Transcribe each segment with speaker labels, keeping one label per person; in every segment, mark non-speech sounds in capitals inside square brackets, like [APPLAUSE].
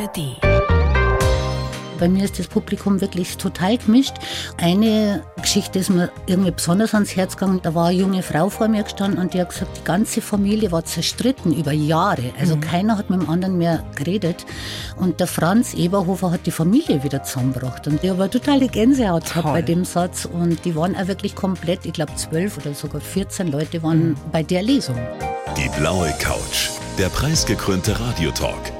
Speaker 1: ARD.
Speaker 2: Bei mir ist das Publikum wirklich total gemischt. Eine Geschichte ist mir irgendwie besonders ans Herz gegangen. Da war eine junge Frau vor mir gestanden und die hat gesagt, die ganze Familie war zerstritten über Jahre. Also mhm. keiner hat mit dem anderen mehr geredet. Und der Franz Eberhofer hat die Familie wieder zusammengebracht. Und ich habe totale Gänsehaut gehabt bei dem Satz. Und die waren auch wirklich komplett, ich glaube zwölf oder sogar 14 Leute waren mhm. bei der Lesung.
Speaker 3: Die blaue Couch, der preisgekrönte Radiotalk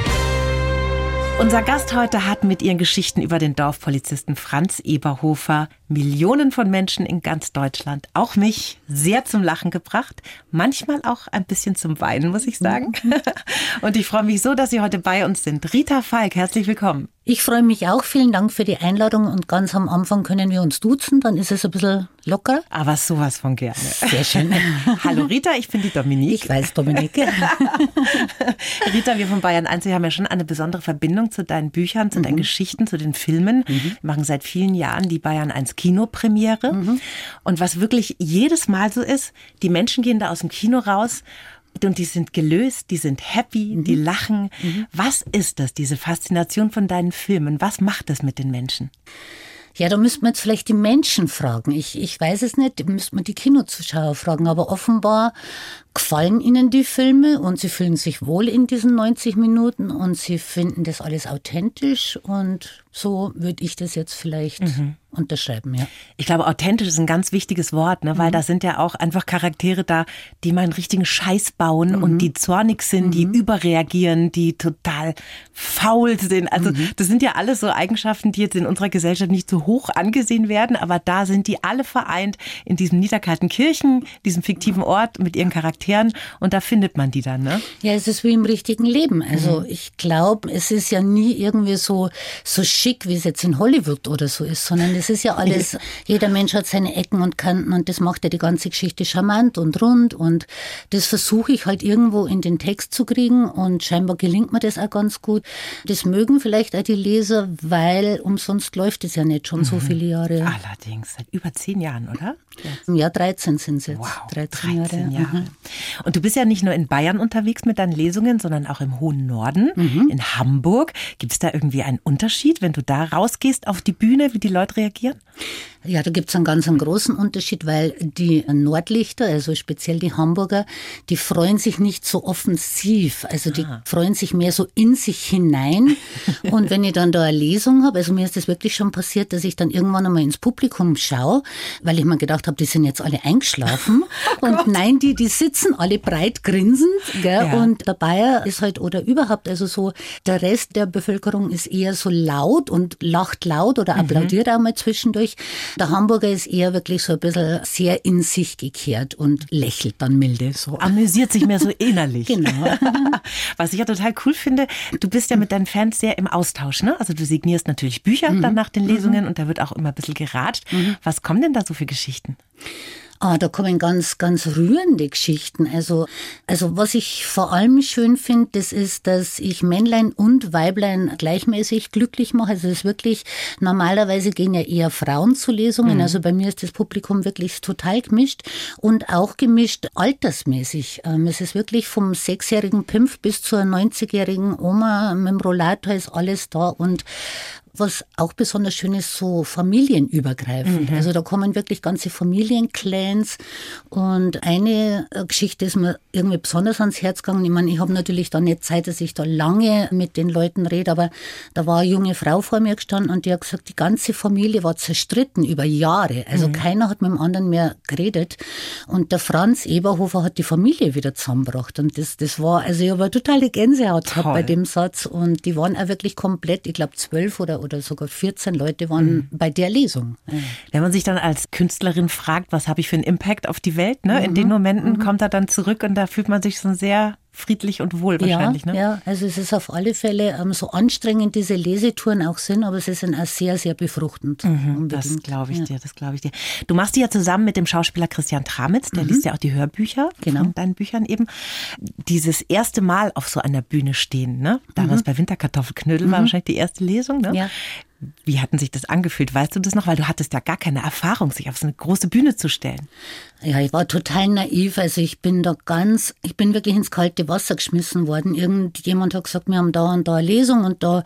Speaker 1: Unser Gast heute hat mit ihren Geschichten über den Dorfpolizisten Franz Eberhofer Millionen von Menschen in ganz Deutschland, auch mich, sehr zum Lachen gebracht. Manchmal auch ein bisschen zum Weinen, muss ich sagen. Mhm. [LAUGHS] Und ich freue mich so, dass Sie heute bei uns sind. Rita Falk, herzlich willkommen.
Speaker 2: Ich freue mich auch. Vielen Dank für die Einladung. Und ganz am Anfang können wir uns duzen, dann ist es ein bisschen locker.
Speaker 1: Aber sowas von gerne.
Speaker 2: Sehr schön. [LAUGHS]
Speaker 1: Hallo Rita, ich bin die Dominique.
Speaker 2: Ich weiß, Dominique. [LAUGHS]
Speaker 1: Rita, wir von Bayern 1, wir haben ja schon eine besondere Verbindung zu deinen Büchern, zu mhm. deinen Geschichten, zu den Filmen. Mhm. Wir machen seit vielen Jahren die Bayern 1 Kinopremiere. Mhm. Und was wirklich jedes Mal so ist, die Menschen gehen da aus dem Kino raus und die sind gelöst, die sind happy, mhm. die lachen. Mhm. Was ist das, diese Faszination von deinen Filmen? Was macht das mit den Menschen?
Speaker 2: Ja, da müsste man jetzt vielleicht die Menschen fragen. Ich, ich weiß es nicht, da müsste man die Kinozuschauer fragen. Aber offenbar gefallen ihnen die Filme und sie fühlen sich wohl in diesen 90 Minuten und sie finden das alles authentisch und so würde ich das jetzt vielleicht mhm unterschreiben, ja.
Speaker 1: Ich glaube, authentisch ist ein ganz wichtiges Wort, ne? weil mhm. da sind ja auch einfach Charaktere da, die mal einen richtigen Scheiß bauen mhm. und die zornig sind, mhm. die überreagieren, die total faul sind. Also mhm. das sind ja alles so Eigenschaften, die jetzt in unserer Gesellschaft nicht so hoch angesehen werden, aber da sind die alle vereint in diesem niederkalten Kirchen, diesem fiktiven Ort mit ihren Charakteren und da findet man die dann, ne?
Speaker 2: Ja, es ist wie im richtigen Leben. Also mhm. ich glaube, es ist ja nie irgendwie so, so schick, wie es jetzt in Hollywood oder so ist, sondern es ist ja alles, jeder Mensch hat seine Ecken und Kanten und das macht ja die ganze Geschichte charmant und rund und das versuche ich halt irgendwo in den Text zu kriegen und scheinbar gelingt mir das auch ganz gut. Das mögen vielleicht auch die Leser, weil umsonst läuft es ja nicht schon mhm. so viele Jahre.
Speaker 1: Allerdings, seit über zehn Jahren, oder?
Speaker 2: Im Jahr 13 sind es jetzt.
Speaker 1: Wow, 13, 13 Jahre. Jahre. Mhm. Und du bist ja nicht nur in Bayern unterwegs mit deinen Lesungen, sondern auch im hohen Norden, mhm. in Hamburg. Gibt es da irgendwie einen Unterschied, wenn du da rausgehst auf die Bühne, wie die Leute reagieren?
Speaker 2: Ja, da gibt's einen ganz einen großen Unterschied, weil die Nordlichter, also speziell die Hamburger, die freuen sich nicht so offensiv. Also die ah. freuen sich mehr so in sich hinein. [LAUGHS] Und wenn ich dann da eine Lesung habe, also mir ist das wirklich schon passiert, dass ich dann irgendwann einmal ins Publikum schaue, weil ich mir gedacht habe, die sind jetzt alle eingeschlafen. [LAUGHS] oh und nein, die, die sitzen alle breit grinsend. Gell? Ja. Und der Bayer ist halt, oder überhaupt, also so, der Rest der Bevölkerung ist eher so laut und lacht laut oder mhm. applaudiert mhm. auch mal zwischendurch. Der Hamburger ist eher wirklich so ein bisschen sehr in sich gekehrt und lächelt dann milde. So.
Speaker 1: Amüsiert sich mehr so [LAUGHS] innerlich.
Speaker 2: genau. [LAUGHS]
Speaker 1: Was ich ja total cool finde, du bist ja mit deinen Fans sehr im Austausch. Ne? Also du signierst natürlich Bücher mhm. dann nach den Lesungen mhm. und da wird auch immer ein bisschen geratscht. Mhm. Was kommen denn da so für Geschichten?
Speaker 2: Ah, da kommen ganz, ganz rührende Geschichten. Also, also was ich vor allem schön finde, das ist, dass ich Männlein und Weiblein gleichmäßig glücklich mache. Also es ist wirklich, normalerweise gehen ja eher Frauen zu Lesungen. Mhm. Also bei mir ist das Publikum wirklich total gemischt und auch gemischt altersmäßig. Ähm, es ist wirklich vom sechsjährigen Pimpf bis zur 90-jährigen Oma mit dem Rollator ist alles da und was auch besonders schön ist, so familienübergreifend. Mhm. Also da kommen wirklich ganze Familienclans. Und eine äh, Geschichte ist mir irgendwie besonders ans Herz gegangen. Ich meine, ich habe natürlich da nicht Zeit, dass ich da lange mit den Leuten rede, aber da war eine junge Frau vor mir gestanden und die hat gesagt, die ganze Familie war zerstritten über Jahre. Also mhm. keiner hat mit dem anderen mehr geredet. Und der Franz Eberhofer hat die Familie wieder zusammengebracht. Und das, das war, also ich habe eine totale Gänsehaut gehabt bei dem Satz. Und die waren auch wirklich komplett, ich glaube zwölf oder oder sogar 14 Leute waren mhm. bei der Lesung.
Speaker 1: Wenn man sich dann als Künstlerin fragt, was habe ich für einen Impact auf die Welt, ne? in den mhm. Momenten mhm. kommt er dann zurück und da fühlt man sich so sehr friedlich und wohl wahrscheinlich.
Speaker 2: Ja,
Speaker 1: ne?
Speaker 2: ja, also es ist auf alle Fälle ähm, so anstrengend diese Lesetouren auch sind, aber sie sind auch sehr, sehr befruchtend.
Speaker 1: Mhm, das glaube ich ja. dir, das glaube ich dir. Du machst die ja zusammen mit dem Schauspieler Christian Tramitz, der mhm. liest ja auch die Hörbücher genau. von deinen Büchern eben. Dieses erste Mal auf so einer Bühne stehen, ne? Damals mhm. bei Winterkartoffelknödel war mhm. wahrscheinlich die erste Lesung, ne?
Speaker 2: Ja.
Speaker 1: Wie hatten sich das angefühlt? Weißt du das noch? Weil du hattest ja gar keine Erfahrung, sich auf so eine große Bühne zu stellen.
Speaker 2: Ja, ich war total naiv. Also ich bin da ganz, ich bin wirklich ins kalte Wasser geschmissen worden. Irgendjemand hat gesagt, wir haben da und da eine Lesung und da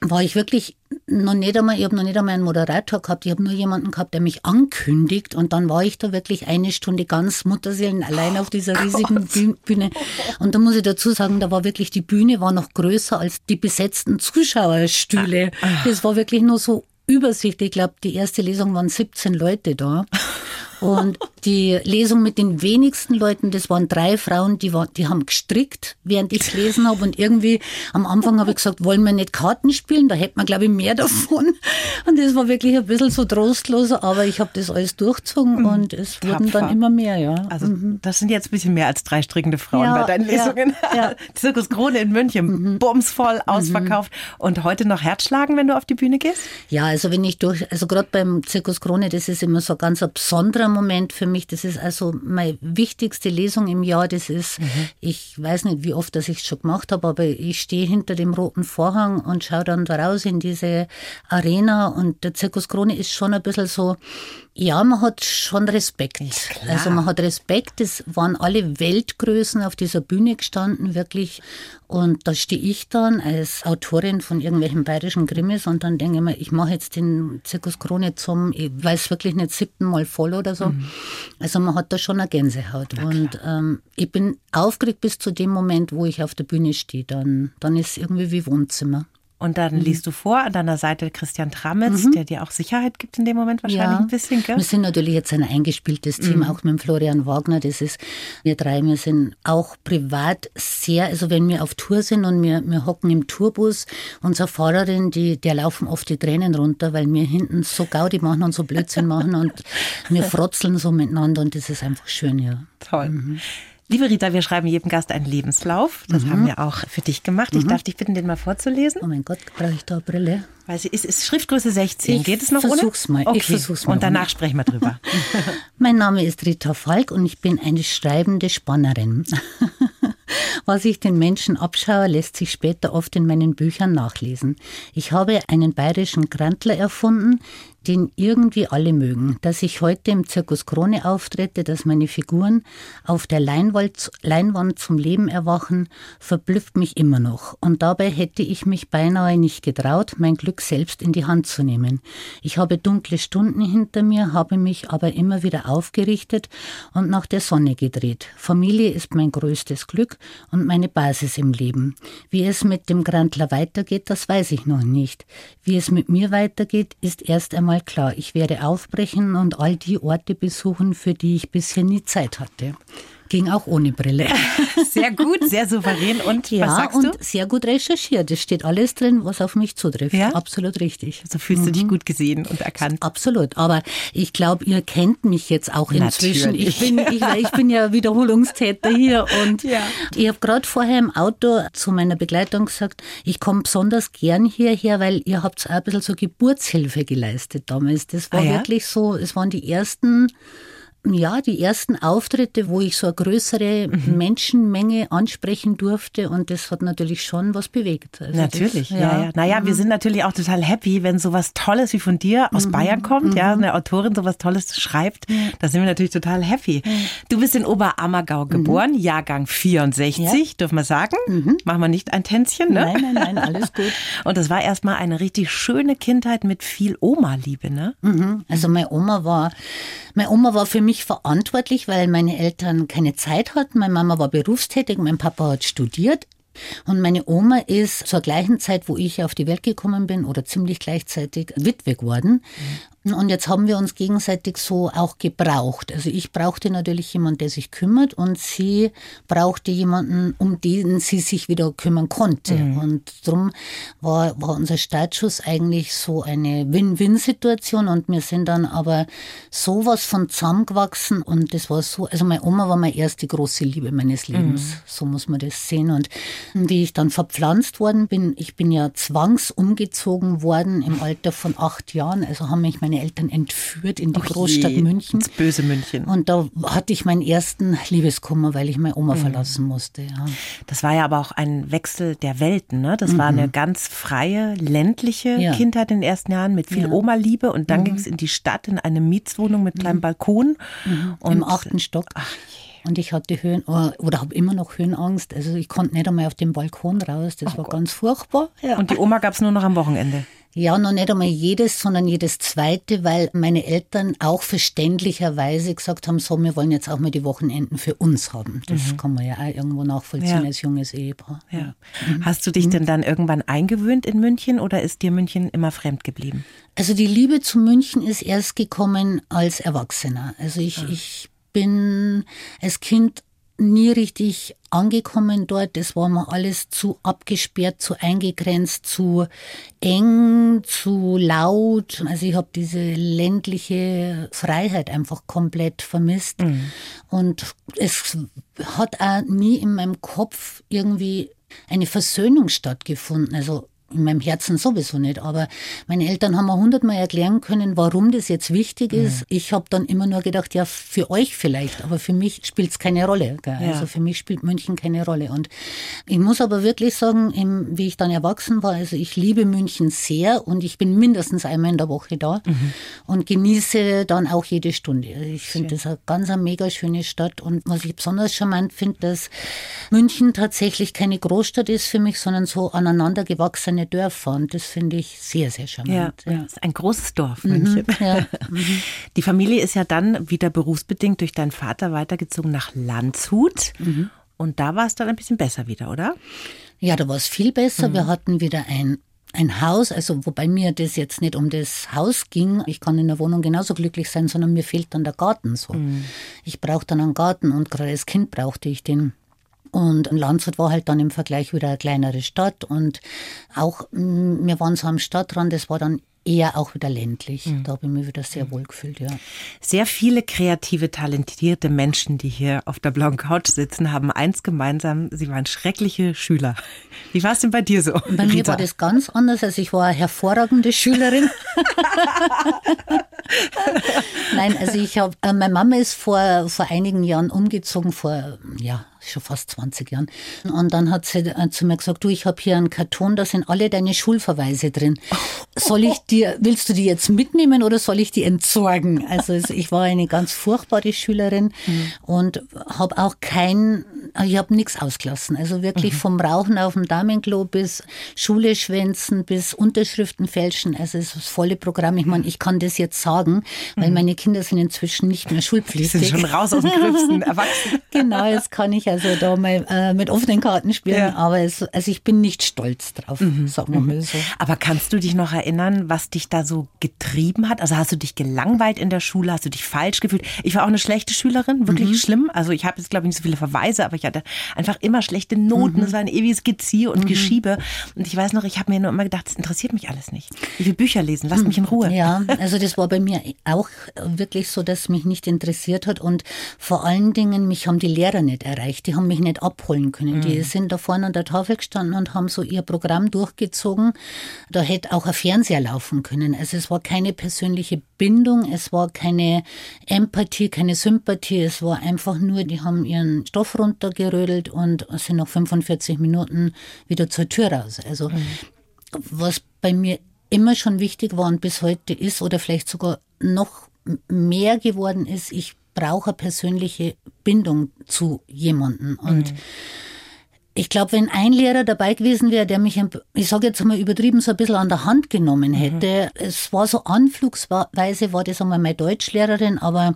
Speaker 2: war ich wirklich noch nicht einmal, ich habe noch nicht einmal einen Moderator gehabt, ich habe nur jemanden gehabt, der mich ankündigt und dann war ich da wirklich eine Stunde ganz Mutterseelen allein auf dieser [LAUGHS] oh riesigen Gott. Bühne. Und da muss ich dazu sagen, da war wirklich, die Bühne war noch größer als die besetzten Zuschauerstühle. Ah. Das war wirklich nur so übersichtlich. Ich glaube, die erste Lesung waren 17 Leute da. [LAUGHS] Und die Lesung mit den wenigsten Leuten, das waren drei Frauen, die, war, die haben gestrickt, während ich gelesen habe. Und irgendwie am Anfang habe ich gesagt, wollen wir nicht Karten spielen? Da hätte man, glaube ich, mehr davon. Und das war wirklich ein bisschen so trostlos, aber ich habe das alles durchgezogen mhm. und es Tapfer. wurden dann immer mehr, ja.
Speaker 1: Also mhm. das sind jetzt ein bisschen mehr als drei strickende Frauen ja, bei deinen Lesungen. Ja, [LAUGHS] ja. Zirkus Krone in München, mhm. bumsvoll, mhm. ausverkauft. Und heute noch Herzschlagen, wenn du auf die Bühne gehst?
Speaker 2: Ja, also wenn ich durch, also gerade beim Zirkus Krone, das ist immer so ganz ein besonderer Moment für mich. Das ist also meine wichtigste Lesung im Jahr. Das ist, mhm. ich weiß nicht, wie oft das ich schon gemacht habe, aber ich stehe hinter dem roten Vorhang und schaue dann da raus in diese Arena und der Zirkus Krone ist schon ein bisschen so, ja, man hat schon Respekt. Also man hat Respekt. Es waren alle Weltgrößen auf dieser Bühne gestanden, wirklich. Und da stehe ich dann als Autorin von irgendwelchen bayerischen Krimis und dann denke ich mir, ich mache jetzt den Zirkus Krone zum, ich weiß wirklich nicht, siebten Mal voll oder so. Mhm. Also man hat da schon eine Gänsehaut. Und ähm, ich bin aufgeregt bis zu dem Moment, wo ich auf der Bühne stehe. Dann, dann ist es irgendwie wie Wohnzimmer.
Speaker 1: Und dann mhm. liest du vor, an deiner Seite Christian Tramitz, mhm. der dir auch Sicherheit gibt in dem Moment wahrscheinlich ja. ein bisschen. Gell?
Speaker 2: Wir sind natürlich jetzt ein eingespieltes Team, mhm. auch mit Florian Wagner. Das ist, wir drei, wir sind auch privat sehr, also wenn wir auf Tour sind und wir, wir hocken im Tourbus, unsere Fahrerin, die, der laufen oft die Tränen runter, weil wir hinten so Gaudi machen und so Blödsinn machen und [LAUGHS] wir frotzeln so miteinander und das ist einfach schön, ja.
Speaker 1: Toll. Liebe Rita, wir schreiben jedem Gast einen Lebenslauf. Das mhm. haben wir auch für dich gemacht. Ich mhm. darf dich bitten, den mal vorzulesen.
Speaker 2: Oh mein Gott, brauche ich da eine Brille?
Speaker 1: Weil sie ist, ist Schriftgröße 16.
Speaker 2: Ich
Speaker 1: Geht es noch
Speaker 2: versuch's
Speaker 1: ohne?
Speaker 2: Mal. Okay. Ich versuch's mal.
Speaker 1: Und danach ohne. sprechen wir drüber. [LAUGHS]
Speaker 2: mein Name ist Rita Falk und ich bin eine schreibende Spannerin. [LAUGHS] Was ich den Menschen abschaue, lässt sich später oft in meinen Büchern nachlesen. Ich habe einen bayerischen Grantler erfunden, den irgendwie alle mögen. Dass ich heute im Zirkus Krone auftrete, dass meine Figuren auf der Leinwand zum Leben erwachen, verblüfft mich immer noch. Und dabei hätte ich mich beinahe nicht getraut, mein Glück selbst in die Hand zu nehmen. Ich habe dunkle Stunden hinter mir, habe mich aber immer wieder aufgerichtet und nach der Sonne gedreht. Familie ist mein größtes Glück und meine Basis im Leben. Wie es mit dem Grantler weitergeht, das weiß ich noch nicht. Wie es mit mir weitergeht, ist erst einmal einmal klar, ich werde aufbrechen und all die Orte besuchen, für die ich bisher nie Zeit hatte. Ging auch ohne Brille. [LAUGHS]
Speaker 1: Sehr gut, sehr souverän. Und
Speaker 2: ja,
Speaker 1: was sagst
Speaker 2: und
Speaker 1: du?
Speaker 2: sehr gut recherchiert. Es steht alles drin, was auf mich zutrifft. Ja? Absolut richtig.
Speaker 1: So fühlst mhm. du dich mhm. gut gesehen und erkannt.
Speaker 2: Absolut. Aber ich glaube, ihr kennt mich jetzt auch inzwischen. Ich bin, ich, ich, bin ja Wiederholungstäter hier. Und ja. ich habe gerade vorher im Auto zu meiner Begleitung gesagt, ich komme besonders gern hierher, weil ihr habt auch ein bisschen so Geburtshilfe geleistet damals. Das war ah, ja? wirklich so, es waren die ersten ja, die ersten Auftritte, wo ich so eine größere mhm. Menschenmenge ansprechen durfte und das hat natürlich schon was bewegt.
Speaker 1: Also natürlich, das, ja, ja. Naja, mhm. wir sind natürlich auch total happy, wenn sowas Tolles wie von dir aus mhm. Bayern kommt, ja, mhm. eine Autorin sowas Tolles schreibt, da sind wir natürlich total happy. Du bist in Oberammergau mhm. geboren, Jahrgang 64, ja. dürfen wir sagen. Mhm. Machen wir nicht ein Tänzchen,
Speaker 2: ne? Nein, nein, nein, alles [LAUGHS] gut.
Speaker 1: und das war erstmal eine richtig schöne Kindheit mit viel Oma-Liebe, ne?
Speaker 2: Also meine Oma war, meine Oma war für mich mich verantwortlich, weil meine Eltern keine Zeit hatten. Meine Mama war berufstätig, mein Papa hat studiert. Und meine Oma ist zur gleichen Zeit, wo ich auf die Welt gekommen bin, oder ziemlich gleichzeitig Witwe geworden. Und jetzt haben wir uns gegenseitig so auch gebraucht. Also ich brauchte natürlich jemanden, der sich kümmert und sie brauchte jemanden, um den sie sich wieder kümmern konnte. Mhm. Und darum war, war unser Startschuss eigentlich so eine Win-Win-Situation und wir sind dann aber sowas von zusammengewachsen und das war so, also meine Oma war meine erste große Liebe meines Lebens. Mhm. So muss man das sehen. Und wie ich dann verpflanzt worden bin, ich bin ja zwangsumgezogen worden im Alter von acht Jahren, also haben mich meine meine Eltern entführt in die Och Großstadt je, München.
Speaker 1: Das böse München.
Speaker 2: Und da hatte ich meinen ersten Liebeskummer, weil ich meine Oma mhm. verlassen musste. Ja.
Speaker 1: Das war ja aber auch ein Wechsel der Welten. Ne? Das mhm. war eine ganz freie, ländliche ja. Kindheit in den ersten Jahren mit viel ja. Oma-Liebe. Und dann mhm. ging es in die Stadt, in eine Mietswohnung mit kleinem mhm. Balkon.
Speaker 2: Mhm. Und Im achten Stock. Ach und ich hatte Höhen oder habe immer noch Höhenangst. Also ich konnte nicht einmal auf den Balkon raus. Das oh war Gott. ganz furchtbar.
Speaker 1: Ja. Und die Oma gab es nur noch am Wochenende?
Speaker 2: Ja, noch nicht einmal jedes, sondern jedes zweite, weil meine Eltern auch verständlicherweise gesagt haben, so, wir wollen jetzt auch mal die Wochenenden für uns haben. Das mhm. kann man ja auch irgendwo nachvollziehen ja. als junges Ehepaar.
Speaker 1: Ja. Mhm. Hast du dich mhm. denn dann irgendwann eingewöhnt in München oder ist dir München immer fremd geblieben?
Speaker 2: Also die Liebe zu München ist erst gekommen als Erwachsener. Also ich, ah. ich bin als Kind nie richtig angekommen dort. Das war mir alles zu abgesperrt, zu eingegrenzt, zu eng, zu laut. Also ich habe diese ländliche Freiheit einfach komplett vermisst. Mhm. Und es hat auch nie in meinem Kopf irgendwie eine Versöhnung stattgefunden. Also in meinem Herzen sowieso nicht, aber meine Eltern haben mir hundertmal erklären können, warum das jetzt wichtig ist. Mhm. Ich habe dann immer nur gedacht, ja, für euch vielleicht, aber für mich spielt es keine Rolle. Ja. Also für mich spielt München keine Rolle. Und ich muss aber wirklich sagen, wie ich dann erwachsen war, also ich liebe München sehr und ich bin mindestens einmal in der Woche da mhm. und genieße dann auch jede Stunde. Also ich finde das eine ganz eine mega schöne Stadt und was ich besonders charmant finde, dass München tatsächlich keine Großstadt ist für mich, sondern so aneinander gewachsene kleine Dörfer und das finde ich sehr, sehr charmant.
Speaker 1: Ja, ja. ist ein großes Dorf, mhm, München. [LAUGHS] Mhm, ja. Die Familie ist ja dann wieder berufsbedingt durch deinen Vater weitergezogen nach Landshut. Mhm. Und da war es dann ein bisschen besser wieder, oder?
Speaker 2: Ja, da war es viel besser. Mhm. Wir hatten wieder ein ein Haus, also wobei mir das jetzt nicht um das Haus ging, ich kann in der Wohnung genauso glücklich sein, sondern mir fehlt dann der Garten so. Mhm. Ich brauche dann einen Garten und gerade als Kind brauchte ich den. Und Landshut war halt dann im Vergleich wieder eine kleinere Stadt. Und auch, mm, wir waren so am Stadtrand, das war dann eher auch wieder ländlich. Mhm. Da habe ich mich wieder sehr mhm. wohl gefühlt, ja.
Speaker 1: Sehr viele kreative, talentierte Menschen, die hier auf der blauen Couch sitzen, haben eins gemeinsam, sie waren schreckliche Schüler. Wie war es denn bei dir so?
Speaker 2: Bei Rita? mir war das ganz anders. Also ich war eine hervorragende Schülerin. [LAUGHS] Nein, also ich habe, äh, meine Mama ist vor, vor einigen Jahren umgezogen, vor, ja, schon fast 20 Jahren. Und dann hat sie äh, zu mir gesagt, du, ich habe hier einen Karton, da sind alle deine Schulverweise drin. Soll ich dir, willst du die jetzt mitnehmen oder soll ich die entsorgen? Also ich war eine ganz furchtbare Schülerin mhm. und habe auch kein, ich habe nichts ausgelassen. Also wirklich mhm. vom Rauchen auf dem Damenklo bis Schule schwänzen, bis Unterschriften fälschen. Also es ist das volle Programm. Ich meine, ich kann das jetzt sagen, weil mhm. meine Kinder sind inzwischen nicht mehr schulpflichtig.
Speaker 1: Die sind schon raus aus dem Gröbsten, [LAUGHS] erwachsen.
Speaker 2: genau, jetzt kann ich also da mal äh, mit offenen Karten spielen, ja. aber es, also ich bin nicht stolz drauf, mhm. sagen wir mal so.
Speaker 1: Aber kannst du dich noch erinnern, was dich da so getrieben hat? Also hast du dich gelangweilt in der Schule, hast du dich falsch gefühlt? Ich war auch eine schlechte Schülerin, wirklich mhm. schlimm. Also ich habe jetzt glaube ich nicht so viele Verweise, aber ich hatte einfach immer schlechte Noten. Mhm. Es war ein ewiges Gezier und mhm. Geschiebe. Und ich weiß noch, ich habe mir nur immer gedacht, das interessiert mich alles nicht. Ich will Bücher lesen, lass mich in Ruhe.
Speaker 2: Ja, [LAUGHS] also das war bei mir auch wirklich so, dass mich nicht interessiert hat und vor allen Dingen mich haben die Lehrer nicht erreicht die haben mich nicht abholen können. Mhm. Die sind da vorne an der Tafel gestanden und haben so ihr Programm durchgezogen. Da hätte auch ein Fernseher laufen können. Also es war keine persönliche Bindung, es war keine Empathie, keine Sympathie. Es war einfach nur, die haben ihren Stoff runtergerödelt und sind nach 45 Minuten wieder zur Tür raus. Also mhm. was bei mir immer schon wichtig war und bis heute ist oder vielleicht sogar noch mehr geworden ist, ich brauche eine persönliche Bindung zu jemandem. Und mhm. Ich glaube, wenn ein Lehrer dabei gewesen wäre, der mich, ich sage jetzt mal übertrieben, so ein bisschen an der Hand genommen hätte. Mhm. Es war so anflugsweise, war das einmal meine Deutschlehrerin, aber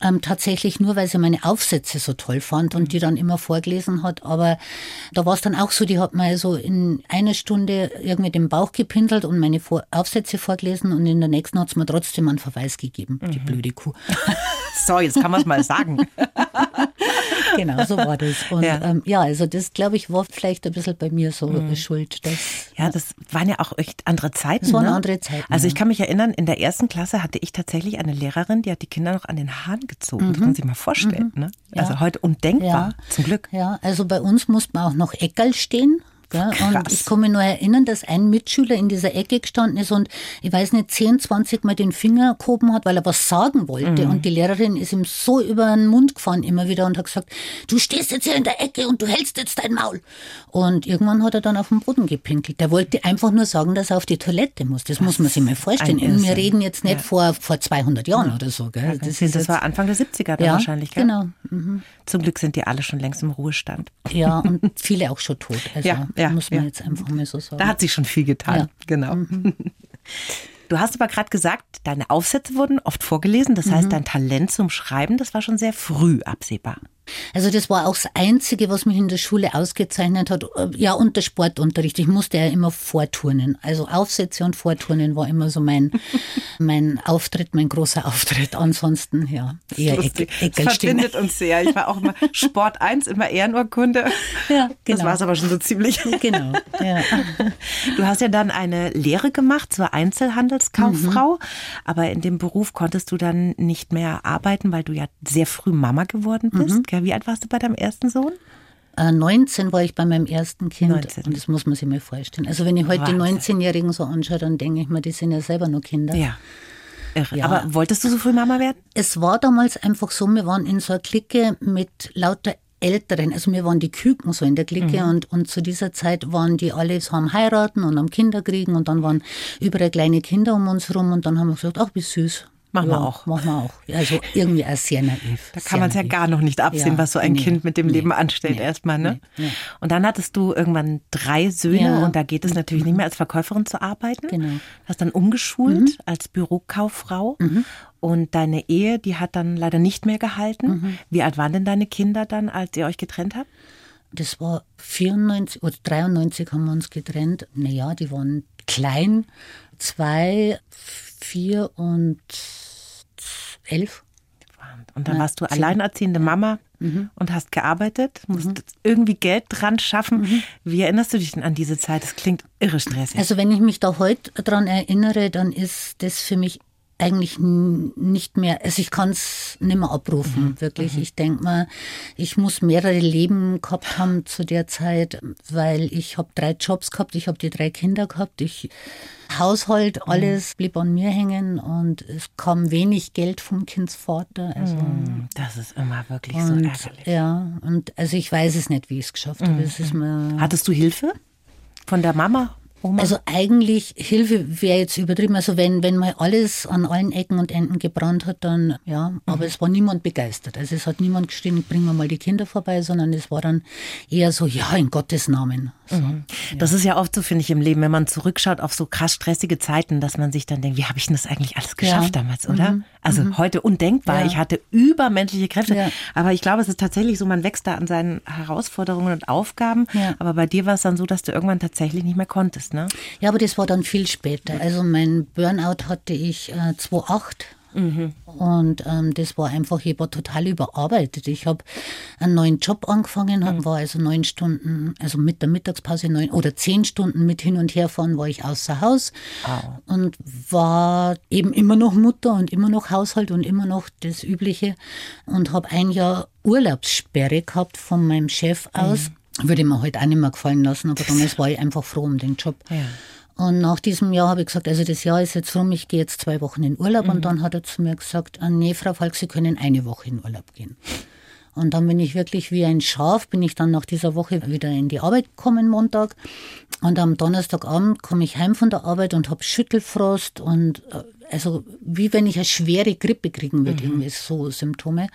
Speaker 2: ähm, tatsächlich nur, weil sie meine Aufsätze so toll fand und die dann immer vorgelesen hat. Aber da war es dann auch so, die hat mir so in einer Stunde irgendwie den Bauch gepindelt und meine Vor Aufsätze vorgelesen und in der nächsten hat es mir trotzdem einen Verweis gegeben, mhm. die blöde Kuh. [LAUGHS]
Speaker 1: so, jetzt kann man es mal sagen. [LAUGHS]
Speaker 2: genau, so war das. Und ja, ähm, ja also das, glaube ich, war vielleicht ein bisschen bei mir so mhm. schuld. Dass,
Speaker 1: ja, das waren ja auch echt andere Zeiten.
Speaker 2: Das waren
Speaker 1: ne?
Speaker 2: andere Zeiten.
Speaker 1: Also ich kann mich erinnern, in der ersten Klasse hatte ich tatsächlich eine Lehrerin, die hat die Kinder noch an den Haaren gezogen. Mhm. Das kann man sich mal vorstellen. Mhm. Ne? Also ja. heute undenkbar, ja. zum Glück.
Speaker 2: Ja, also bei uns musste man auch noch Eckerl stehen. Gell? Und ich kann mich nur erinnern, dass ein Mitschüler in dieser Ecke gestanden ist und ich weiß nicht, 10, 20 Mal den Finger gehoben hat, weil er was sagen wollte. Mhm. Und die Lehrerin ist ihm so über den Mund gefahren immer wieder und hat gesagt, du stehst jetzt hier in der Ecke und du hältst jetzt dein Maul. Und irgendwann hat er dann auf den Boden gepinkelt. Der wollte einfach nur sagen, dass er auf die Toilette muss. Das, das muss man sich mal vorstellen. Wir reden jetzt nicht ja. vor, vor 200 Jahren ja. oder so. Gell?
Speaker 1: Ja, das, das, das war Anfang der 70er dann wahrscheinlich. Gell?
Speaker 2: genau. Mhm.
Speaker 1: Zum Glück sind die alle schon längst im Ruhestand.
Speaker 2: Ja, und [LAUGHS] viele auch schon tot. Also ja, ja, muss man ja. jetzt einfach mal so sagen.
Speaker 1: Da hat sich schon viel getan. Ja. Genau. Mhm. Du hast aber gerade gesagt, deine Aufsätze wurden oft vorgelesen. Das heißt, mhm. dein Talent zum Schreiben, das war schon sehr früh absehbar.
Speaker 2: Also das war auch das Einzige, was mich in der Schule ausgezeichnet hat. Ja, und der Sportunterricht. Ich musste ja immer vorturnen. Also Aufsätze und Vorturnen war immer so mein, [LAUGHS] mein Auftritt, mein großer Auftritt. Ansonsten, ja,
Speaker 1: eher Eck, Das verbindet uns sehr. Ich war auch immer Sport 1, immer Ehrenurkunde. Ja, genau. Das war es aber schon so ziemlich.
Speaker 2: Genau, ja. [LAUGHS]
Speaker 1: Du hast ja dann eine Lehre gemacht zur Einzelhandelskauffrau. Mhm. Aber in dem Beruf konntest du dann nicht mehr arbeiten, weil du ja sehr früh Mama geworden bist. Mhm. Wie alt warst du bei deinem ersten Sohn?
Speaker 2: 19 äh, war ich bei meinem ersten Kind 19. und das muss man sich mal vorstellen. Also wenn ich heute Wahnsinn. die 19-Jährigen so anschaue, dann denke ich mir, die sind ja selber nur Kinder.
Speaker 1: Ja. Ja. Aber wolltest du so früh Mama werden?
Speaker 2: Es war damals einfach so, wir waren in so einer Clique mit lauter Älteren, also wir waren die Küken so in der Clique mhm. und, und zu dieser Zeit waren die alle so am heiraten und am Kinder kriegen und dann waren überall kleine Kinder um uns rum und dann haben wir gesagt, ach wie süß,
Speaker 1: Machen ja, wir auch.
Speaker 2: Machen wir auch. Also irgendwie auch sehr naiv.
Speaker 1: Da kann man es ja gar noch nicht absehen, ja, was so ein nee, Kind mit dem nee, Leben anstellt nee, erstmal. Ne? Und dann hattest du irgendwann drei Söhne ja. und da geht es natürlich mhm. nicht mehr als Verkäuferin zu arbeiten. Genau. Hast dann umgeschult mhm. als Bürokauffrau mhm. und deine Ehe, die hat dann leider nicht mehr gehalten. Mhm. Wie alt waren denn deine Kinder dann, als ihr euch getrennt habt?
Speaker 2: Das war 94 oder 93 haben wir uns getrennt. Naja, die waren klein. Zwei, vier und elf.
Speaker 1: Und dann ja, warst du zehn. alleinerziehende Mama mhm. und hast gearbeitet, musst mhm. irgendwie Geld dran schaffen. Mhm. Wie erinnerst du dich denn an diese Zeit? Das klingt irre stressig.
Speaker 2: Also wenn ich mich da heute dran erinnere, dann ist das für mich eigentlich nicht mehr, also ich kann es nicht mehr abrufen, mhm. wirklich. Mhm. Ich denke mal, ich muss mehrere Leben gehabt haben zu der Zeit, weil ich habe drei Jobs gehabt, ich habe die drei Kinder gehabt, ich Haushalt, mhm. alles blieb an mir hängen und es kam wenig Geld vom Kindsvater. Also
Speaker 1: mhm. das ist immer wirklich und, so ärgerlich.
Speaker 2: Ja, und also ich weiß es nicht, wie ich es geschafft habe.
Speaker 1: Mhm. Hattest du Hilfe von der Mama?
Speaker 2: Oma? Also eigentlich Hilfe wäre jetzt übertrieben. Also wenn, wenn mal alles an allen Ecken und Enden gebrannt hat, dann ja, aber mhm. es war niemand begeistert. Also es hat niemand geschrien, bringen wir mal die Kinder vorbei, sondern es war dann eher so, ja, in Gottes Namen. So, mhm.
Speaker 1: ja. Das ist ja oft so, finde ich, im Leben, wenn man zurückschaut auf so krass stressige Zeiten, dass man sich dann denkt, wie habe ich denn das eigentlich alles geschafft ja. damals, oder? Mhm. Also mhm. heute undenkbar. Ja. Ich hatte übermenschliche Kräfte. Aber ich glaube, es ist tatsächlich so, man wächst da an seinen Herausforderungen und Aufgaben. Aber bei dir war es dann so, dass du irgendwann tatsächlich nicht mehr konntest ist, ne?
Speaker 2: Ja, aber das war dann viel später. Also mein Burnout hatte ich äh, 2008. Mhm. Und ähm, das war einfach, ich war total überarbeitet. Ich habe einen neuen Job angefangen, mhm. war also neun Stunden, also mit der Mittagspause neun oder zehn Stunden mit hin und her fahren, war ich außer Haus oh. und war eben immer noch Mutter und immer noch Haushalt und immer noch das Übliche und habe ein Jahr Urlaubssperre gehabt von meinem Chef aus. Mhm würde mir heute halt auch nicht mehr gefallen lassen, aber damals war ich einfach froh um den Job. Ja. Und nach diesem Jahr habe ich gesagt, also das Jahr ist jetzt rum, ich gehe jetzt zwei Wochen in Urlaub. Mhm. Und dann hat er zu mir gesagt, ah, nee, Frau Falk, Sie können eine Woche in Urlaub gehen. Und dann bin ich wirklich wie ein Schaf, bin ich dann nach dieser Woche wieder in die Arbeit gekommen, Montag. Und am Donnerstagabend komme ich heim von der Arbeit und habe Schüttelfrost und äh, also wie wenn ich eine schwere Grippe kriegen würde, mhm. irgendwie so Symptome.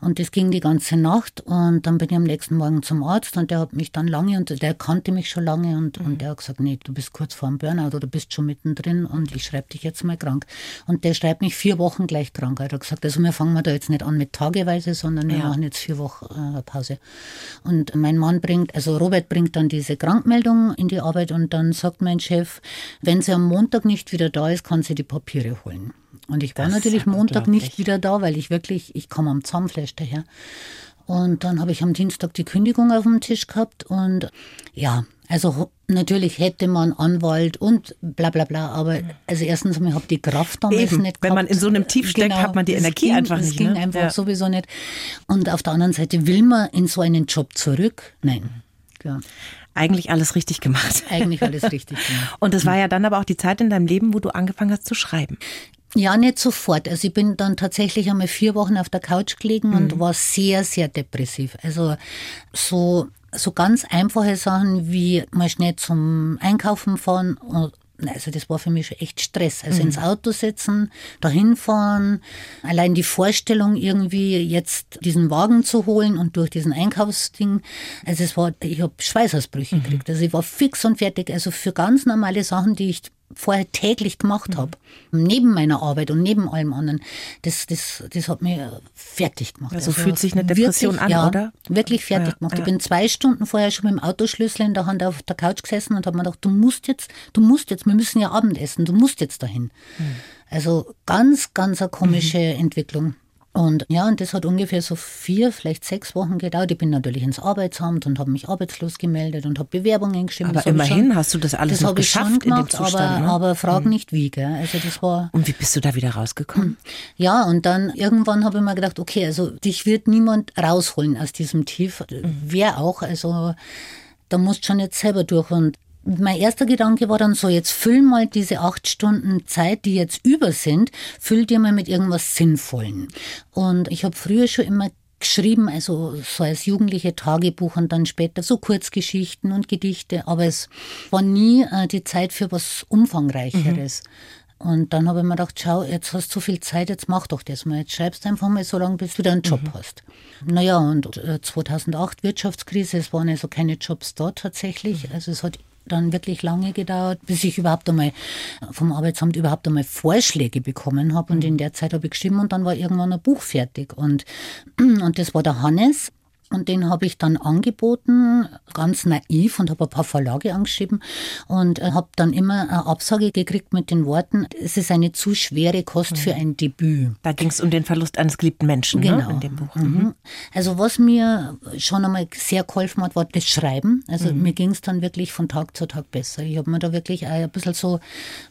Speaker 2: Und das ging die ganze Nacht und dann bin ich am nächsten Morgen zum Arzt und der hat mich dann lange und der kannte mich schon lange und, mhm. und der hat gesagt, nee, du bist kurz vor dem Burnout oder bist schon mittendrin und ich schreibe dich jetzt mal krank. Und der schreibt mich vier Wochen gleich krank. Er hat gesagt, also wir fangen wir da jetzt nicht an mit tageweise, sondern wir ja. machen jetzt vier Wochen äh, Pause. Und mein Mann bringt, also Robert bringt dann diese Krankmeldung in die Arbeit und dann sagt mein Chef, wenn sie am Montag nicht wieder da ist, kann sie die Papiere holen. Und ich war das natürlich Montag nicht wieder da, weil ich wirklich, ich komme am Zahnfleisch daher. Und dann habe ich am Dienstag die Kündigung auf dem Tisch gehabt und ja, also natürlich hätte man Anwalt und bla bla bla, aber also erstens ich habe die Kraft damals
Speaker 1: Eben.
Speaker 2: nicht gehabt.
Speaker 1: Wenn man in so einem Tief steckt, genau, hat man die Energie
Speaker 2: ging,
Speaker 1: einfach nicht.
Speaker 2: Das ging
Speaker 1: ne?
Speaker 2: einfach ja. sowieso nicht. Und auf der anderen Seite will man in so einen Job zurück? Nein. Ja.
Speaker 1: Eigentlich alles richtig gemacht.
Speaker 2: Eigentlich alles richtig gemacht. [LAUGHS]
Speaker 1: Und es war ja dann aber auch die Zeit in deinem Leben, wo du angefangen hast zu schreiben.
Speaker 2: Ja, nicht sofort. Also ich bin dann tatsächlich einmal vier Wochen auf der Couch gelegen mhm. und war sehr, sehr depressiv. Also so, so ganz einfache Sachen wie mal schnell zum Einkaufen fahren also das war für mich schon echt Stress. Also mhm. ins Auto setzen, dahin fahren, allein die Vorstellung irgendwie jetzt diesen Wagen zu holen und durch diesen Einkaufsding, also es war, ich habe Schweißausbrüche mhm. gekriegt. Also ich war fix und fertig. Also für ganz normale Sachen, die ich vorher täglich gemacht mhm. habe, neben meiner Arbeit und neben allem anderen, das, das, das hat mich fertig gemacht.
Speaker 1: Also, also fühlt sich eine Depression
Speaker 2: wirklich,
Speaker 1: an,
Speaker 2: ja,
Speaker 1: oder?
Speaker 2: Wirklich fertig ja, gemacht. Ja. Ich bin zwei Stunden vorher schon mit dem Autoschlüssel in der Hand auf der Couch gesessen und habe mir gedacht, du musst jetzt, du musst jetzt, wir müssen ja Abendessen, du musst jetzt dahin. Mhm. Also ganz, ganz eine komische mhm. Entwicklung. Und ja, und das hat ungefähr so vier, vielleicht sechs Wochen gedauert. Ich bin natürlich ins Arbeitsamt und habe mich arbeitslos gemeldet und habe Bewerbungen geschrieben.
Speaker 1: Aber immerhin schon, hast du das alles das noch geschafft gemacht, in dem Zustand.
Speaker 2: Aber, ne? aber frag hm. nicht wie, gell? Also das war.
Speaker 1: Und wie bist du da wieder rausgekommen?
Speaker 2: Ja, und dann irgendwann habe ich mir gedacht, okay, also dich wird niemand rausholen aus diesem Tief. Mhm. Wer auch, also da musst du schon jetzt selber durch. Und mein erster Gedanke war dann so, jetzt füll mal diese acht Stunden Zeit, die jetzt über sind, füll dir mal mit irgendwas Sinnvollen. Und ich habe früher schon immer geschrieben, also so als jugendliche Tagebuch und dann später so Kurzgeschichten und Gedichte, aber es war nie äh, die Zeit für was Umfangreicheres. Mhm. Und dann habe ich mir gedacht, schau, jetzt hast du so viel Zeit, jetzt mach doch das mal. Jetzt schreibst du einfach mal so lange, bis du wieder einen Job mhm. hast. Naja, und 2008 äh, Wirtschaftskrise, es waren also keine Jobs da tatsächlich. Mhm. Also es hat dann wirklich lange gedauert, bis ich überhaupt einmal vom Arbeitsamt überhaupt einmal Vorschläge bekommen habe. Und in der Zeit habe ich geschrieben und dann war irgendwann ein Buch fertig. Und, [CLEARS THROAT] und das war der Hannes. Und den habe ich dann angeboten, ganz naiv, und habe ein paar Verlage angeschrieben und äh, habe dann immer eine Absage gekriegt mit den Worten, es ist eine zu schwere Kost für ein Debüt.
Speaker 1: Da ging es um den Verlust eines geliebten Menschen ne,
Speaker 2: genau.
Speaker 1: Ne, in dem Buch.
Speaker 2: Mhm. mhm. Also was mir schon einmal sehr geholfen hat, war das Schreiben. Also mhm. mir ging es dann wirklich von Tag zu Tag besser. Ich habe mir da wirklich ein bisschen so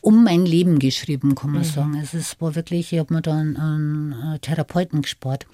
Speaker 2: um mein Leben geschrieben, kann man mhm. sagen. Also es war wirklich, ich habe mir da einen, einen Therapeuten gespart.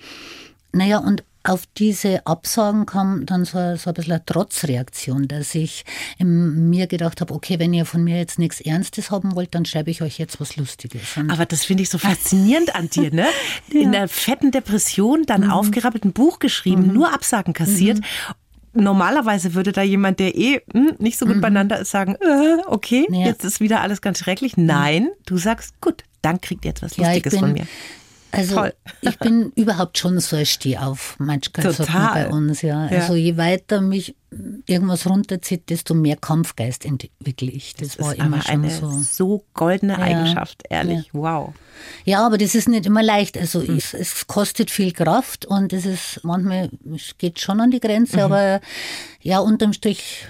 Speaker 2: Naja, und auf diese Absagen kam dann so, so ein bisschen eine Trotzreaktion, dass ich mir gedacht habe, okay, wenn ihr von mir jetzt nichts Ernstes haben wollt, dann schreibe ich euch jetzt was Lustiges.
Speaker 1: Und Aber das finde ich so faszinierend an dir, ne? [LAUGHS] ja. In der fetten Depression dann mhm. aufgerappelt ein Buch geschrieben, mhm. nur Absagen kassiert. Mhm. Normalerweise würde da jemand, der eh hm, nicht so gut mhm. beieinander ist, sagen, äh, okay, ja. jetzt ist wieder alles ganz schrecklich. Nein, du sagst, gut, dann kriegt ihr jetzt was Lustiges ja, bin, von mir.
Speaker 2: Also Toll. ich bin [LAUGHS] überhaupt schon so ein Stehauf, manchmal sagt man bei uns, ja. ja. Also je weiter mich irgendwas runterzieht, desto mehr Kampfgeist entwickle ich. Das, das war immer schon
Speaker 1: eine
Speaker 2: so.
Speaker 1: so goldene ja. Eigenschaft, ehrlich, ja. wow.
Speaker 2: Ja, aber das ist nicht immer leicht. Also mhm. es, es, kostet viel Kraft und es ist manchmal, es geht schon an die Grenze, mhm. aber ja, unterm Strich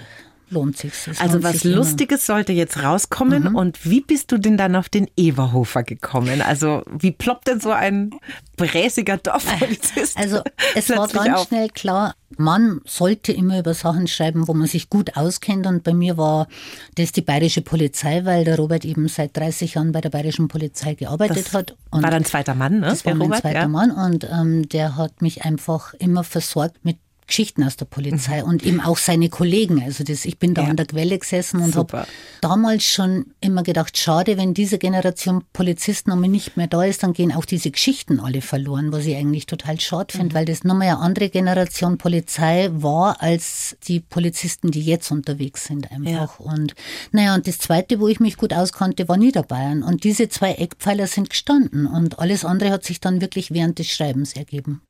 Speaker 2: lohnt sich.
Speaker 1: Also was Lustiges immer. sollte jetzt rauskommen. Mhm. Und wie bist du denn dann auf den Everhofer gekommen? Also wie ploppt denn so ein bräsiger Dorfpolizist?
Speaker 2: Also es war ganz auf? schnell klar, man sollte immer über Sachen schreiben, wo man sich gut auskennt. Und bei mir war das die bayerische Polizei, weil der Robert eben seit 30 Jahren bei der bayerischen Polizei gearbeitet
Speaker 1: das
Speaker 2: hat.
Speaker 1: Und war dein zweiter Mann, ne?
Speaker 2: Das war mein Robert, zweiter ja. Mann und ähm, der hat mich einfach immer versorgt mit Geschichten aus der Polizei mhm. und eben auch seine Kollegen. Also das, ich bin da ja. an der Quelle gesessen und habe damals schon immer gedacht, schade, wenn diese Generation Polizisten einmal nicht mehr da ist, dann gehen auch diese Geschichten alle verloren, was ich eigentlich total schade finde, mhm. weil das nochmal eine andere Generation Polizei war als die Polizisten, die jetzt unterwegs sind einfach. Ja. Und naja, und das Zweite, wo ich mich gut auskannte, war Niederbayern. Und diese zwei Eckpfeiler sind gestanden und alles andere hat sich dann wirklich während des Schreibens ergeben.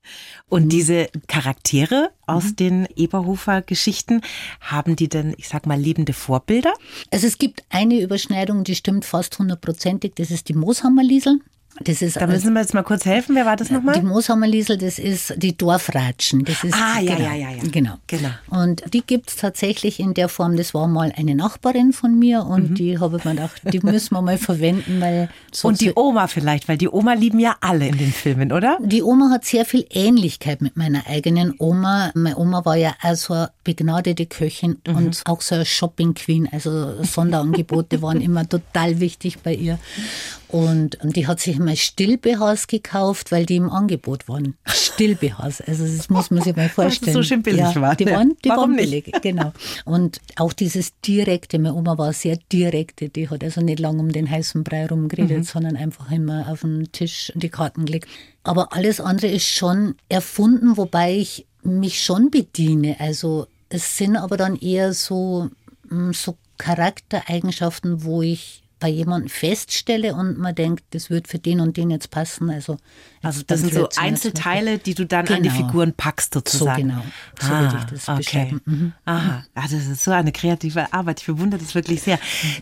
Speaker 1: Und mhm. diese Charaktere aus mhm. den Eberhofer Geschichten, haben die denn, ich sag mal, lebende Vorbilder?
Speaker 2: Also es gibt eine Überschneidung, die stimmt fast hundertprozentig, das ist die Mooshammerliesel.
Speaker 1: Das ist, da müssen wir jetzt mal kurz helfen. Wer war das nochmal?
Speaker 2: Die Mooshammerliesel, das ist die Dorfratschen. Das ist,
Speaker 1: ah, ja,
Speaker 2: genau,
Speaker 1: ja, ja, ja.
Speaker 2: Genau. genau. Und die gibt es tatsächlich in der Form. Das war mal eine Nachbarin von mir und mhm. die habe ich mir gedacht, die müssen wir mal verwenden. Weil
Speaker 1: und die Oma vielleicht, weil die Oma lieben ja alle in den Filmen, oder?
Speaker 2: Die Oma hat sehr viel Ähnlichkeit mit meiner eigenen Oma. Meine Oma war ja auch so eine begnadete Köchin mhm. und auch so eine Shopping Queen. Also Sonderangebote [LAUGHS] waren immer total wichtig bei ihr. Und, und die hat sich mal Still-BHs gekauft, weil die im Angebot waren. Still-BHs. Also das muss man sich mal [LAUGHS] vorstellen.
Speaker 1: so schön billig
Speaker 2: ja,
Speaker 1: war.
Speaker 2: Die waren, die Warum waren billig, nicht? genau. Und auch dieses Direkte, meine Oma war sehr direkte, die hat also nicht lange um den heißen Brei rumgeredet, mhm. sondern einfach immer auf den Tisch die Karten gelegt. Aber alles andere ist schon erfunden, wobei ich mich schon bediene. Also es sind aber dann eher so, mm, so Charaktereigenschaften, wo ich bei jemandem feststelle und man denkt, das wird für den und den jetzt passen. Also,
Speaker 1: also das sind so Einzelteile, die du dann genau. an die genau. Figuren packst sozusagen.
Speaker 2: So genau, so ah, würde ich das okay. beschreiben. Mhm.
Speaker 1: Aha, ah, das ist so eine kreative Arbeit. Ich bewundere das wirklich sehr.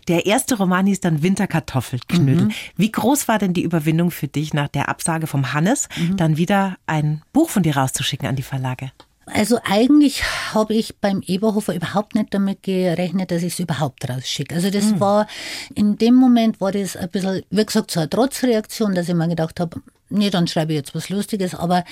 Speaker 1: Der erste Roman hieß dann Winterkartoffelknödel. Mhm. Wie groß war denn die Überwindung für dich nach der Absage vom Hannes, mhm. dann wieder ein Buch von dir rauszuschicken an die Verlage?
Speaker 2: Also eigentlich habe ich beim Eberhofer überhaupt nicht damit gerechnet, dass ich es überhaupt rausschicke. Also das mhm. war, in dem Moment war das ein bisschen, wie gesagt, so eine Trotzreaktion, dass ich mir gedacht habe, nee, dann schreibe ich jetzt was Lustiges, aber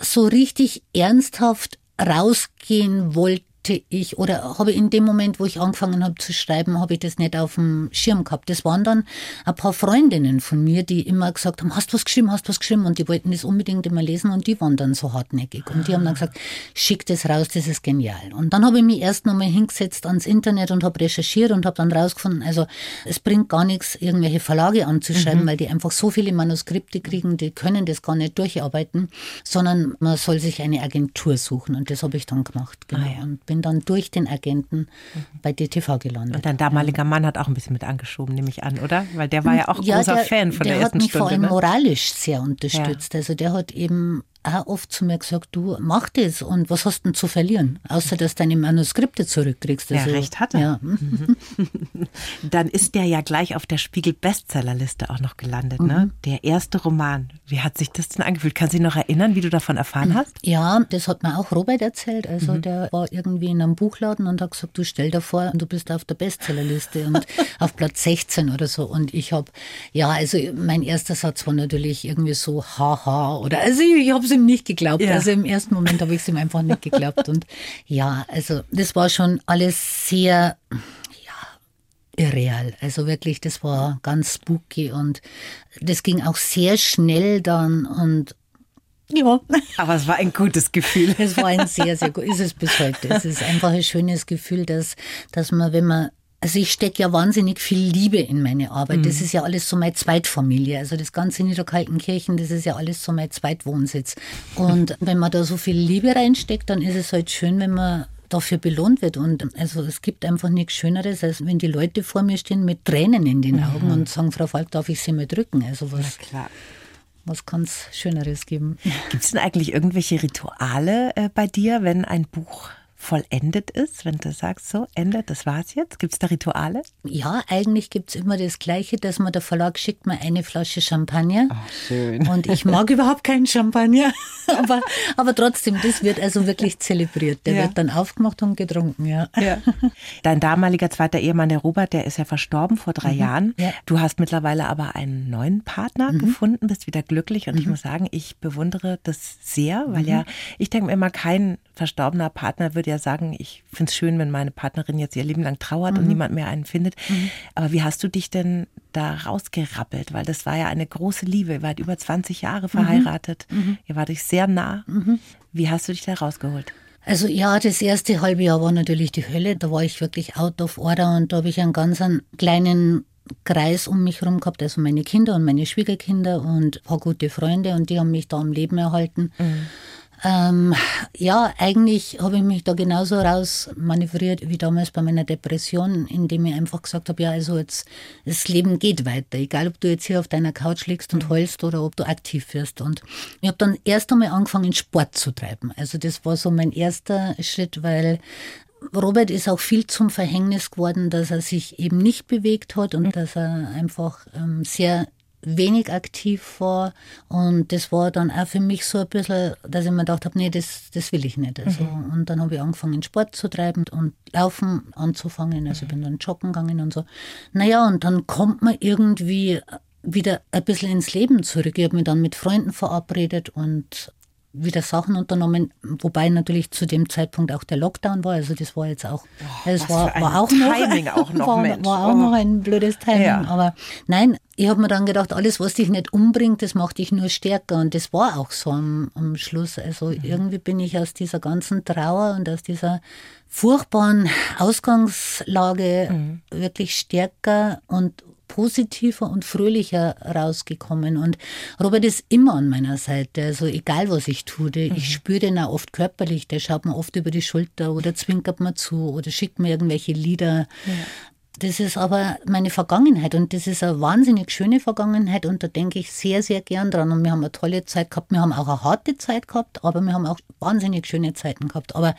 Speaker 2: so richtig ernsthaft rausgehen wollte hatte ich, oder habe in dem Moment, wo ich angefangen habe zu schreiben, habe ich das nicht auf dem Schirm gehabt. Das waren dann ein paar Freundinnen von mir, die immer gesagt haben, hast du was geschrieben, hast du was geschrieben? Und die wollten das unbedingt immer lesen und die waren dann so hartnäckig. Und die haben dann gesagt, schick das raus, das ist genial. Und dann habe ich mich erst nochmal hingesetzt ans Internet und habe recherchiert und habe dann rausgefunden, also es bringt gar nichts, irgendwelche Verlage anzuschreiben, mhm. weil die einfach so viele Manuskripte kriegen, die können das gar nicht durcharbeiten, sondern man soll sich eine Agentur suchen. Und das habe ich dann gemacht. Genau. Ah, ja. Und bin bin dann durch den Agenten mhm. bei DTV gelandet.
Speaker 1: Und dein damaliger Mann hat auch ein bisschen mit angeschoben, nehme ich an, oder? Weil der war ja auch ja, großer der, Fan von der, der ersten Stunde. Der hat mich vor allem
Speaker 2: ne? moralisch sehr unterstützt. Ja. Also der hat eben auch oft zu mir gesagt, du mach das und was hast du denn zu verlieren, außer dass du deine Manuskripte zurückkriegst.
Speaker 1: Also, ja, recht hat er. Ja. Mhm. [LAUGHS] Dann ist der ja gleich auf der Spiegel-Bestsellerliste auch noch gelandet, ne? Mhm. Der erste Roman. Wie hat sich das denn angefühlt? Kannst du dich noch erinnern, wie du davon erfahren hast?
Speaker 2: Ja, das hat mir auch Robert erzählt. Also mhm. der war irgendwie in einem Buchladen und hat gesagt, du stell dir vor, du bist auf der Bestsellerliste und [LAUGHS] auf Platz 16 oder so. Und ich habe, ja, also mein erster Satz war natürlich irgendwie so, haha, oder also ich habe es ihm nicht geglaubt. Ja. Also im ersten Moment habe ich es ihm einfach nicht geglaubt. Und ja, also das war schon alles sehr, ja, irreal. Also wirklich, das war ganz spooky und das ging auch sehr schnell dann und
Speaker 1: ja. Aber es war ein gutes Gefühl.
Speaker 2: Es war ein sehr, sehr gut, ist es bis heute. Es ist einfach ein schönes Gefühl, dass, dass man, wenn man also ich stecke ja wahnsinnig viel Liebe in meine Arbeit. Mhm. Das ist ja alles so meine Zweitfamilie. Also das ganze Niederkaltenkirchen, das ist ja alles so mein Zweitwohnsitz. Und wenn man da so viel Liebe reinsteckt, dann ist es halt schön, wenn man dafür belohnt wird. Und also es gibt einfach nichts Schöneres, als wenn die Leute vor mir stehen mit Tränen in den Augen mhm. und sagen, Frau Falk, darf ich Sie mal drücken? Also was, was kann es Schöneres geben?
Speaker 1: Gibt es denn eigentlich irgendwelche Rituale äh, bei dir, wenn ein Buch vollendet ist, wenn du sagst, so, Ende, das war's jetzt? Gibt es da Rituale?
Speaker 2: Ja, eigentlich gibt es immer das Gleiche, dass man der Verlag schickt mir eine Flasche Champagner.
Speaker 1: Ach, schön.
Speaker 2: Und ich mag [LAUGHS] überhaupt keinen Champagner. [LAUGHS] aber, aber trotzdem, das wird also wirklich zelebriert. Der ja. wird dann aufgemacht und getrunken, ja. ja. [LAUGHS]
Speaker 1: Dein damaliger zweiter Ehemann, der Robert, der ist ja verstorben vor drei mhm. Jahren. Ja. Du hast mittlerweile aber einen neuen Partner mhm. gefunden, bist wieder glücklich. Und mhm. ich muss sagen, ich bewundere das sehr, weil mhm. ja, ich denke mir immer, kein verstorbener Partner würde ja sagen, ich finde es schön, wenn meine Partnerin jetzt ihr Leben lang trauert mhm. und niemand mehr einen findet. Mhm. Aber wie hast du dich denn da rausgerappelt? Weil das war ja eine große Liebe. Ihr wart über 20 Jahre mhm. verheiratet. Mhm. Ihr wart euch sehr nah. Mhm. Wie hast du dich da rausgeholt?
Speaker 2: Also ja, das erste halbe Jahr war natürlich die Hölle. Da war ich wirklich out of order und da habe ich einen ganz kleinen Kreis um mich herum gehabt, also meine Kinder und meine Schwiegerkinder und ein paar gute Freunde und die haben mich da am Leben erhalten. Mhm. Ähm, ja, eigentlich habe ich mich da genauso rausmanövriert wie damals bei meiner Depression, indem ich einfach gesagt habe, ja, also jetzt, das Leben geht weiter, egal ob du jetzt hier auf deiner Couch liegst und heulst oder ob du aktiv wirst. Und ich habe dann erst einmal angefangen, Sport zu treiben. Also das war so mein erster Schritt, weil Robert ist auch viel zum Verhängnis geworden, dass er sich eben nicht bewegt hat und mhm. dass er einfach ähm, sehr wenig aktiv war. Und das war dann auch für mich so ein bisschen, dass ich mir gedacht habe, nee, das, das will ich nicht. Also, mhm. Und dann habe ich angefangen, Sport zu treiben und Laufen anzufangen. Also mhm. bin dann joggen gegangen und so. Naja, und dann kommt man irgendwie wieder ein bisschen ins Leben zurück. Ich habe mich dann mit Freunden verabredet und wieder Sachen unternommen, wobei natürlich zu dem Zeitpunkt auch der Lockdown war. Also das war jetzt auch, oh, es war, war auch noch, auch noch [LAUGHS] war, war, auch oh. noch ein blödes Timing. Ja. Aber nein, ich habe mir dann gedacht, alles, was dich nicht umbringt, das macht dich nur stärker. Und das war auch so am, am Schluss. Also mhm. irgendwie bin ich aus dieser ganzen Trauer und aus dieser furchtbaren Ausgangslage mhm. wirklich stärker und positiver und fröhlicher rausgekommen. Und Robert ist immer an meiner Seite. Also egal, was ich tue, mhm. ich spüre den auch oft körperlich. Der schaut mir oft über die Schulter oder zwinkert mir zu oder schickt mir irgendwelche Lieder. Ja. Das ist aber meine Vergangenheit und das ist eine wahnsinnig schöne Vergangenheit und da denke ich sehr, sehr gern dran. Und wir haben eine tolle Zeit gehabt. Wir haben auch eine harte Zeit gehabt, aber wir haben auch wahnsinnig schöne Zeiten gehabt. Aber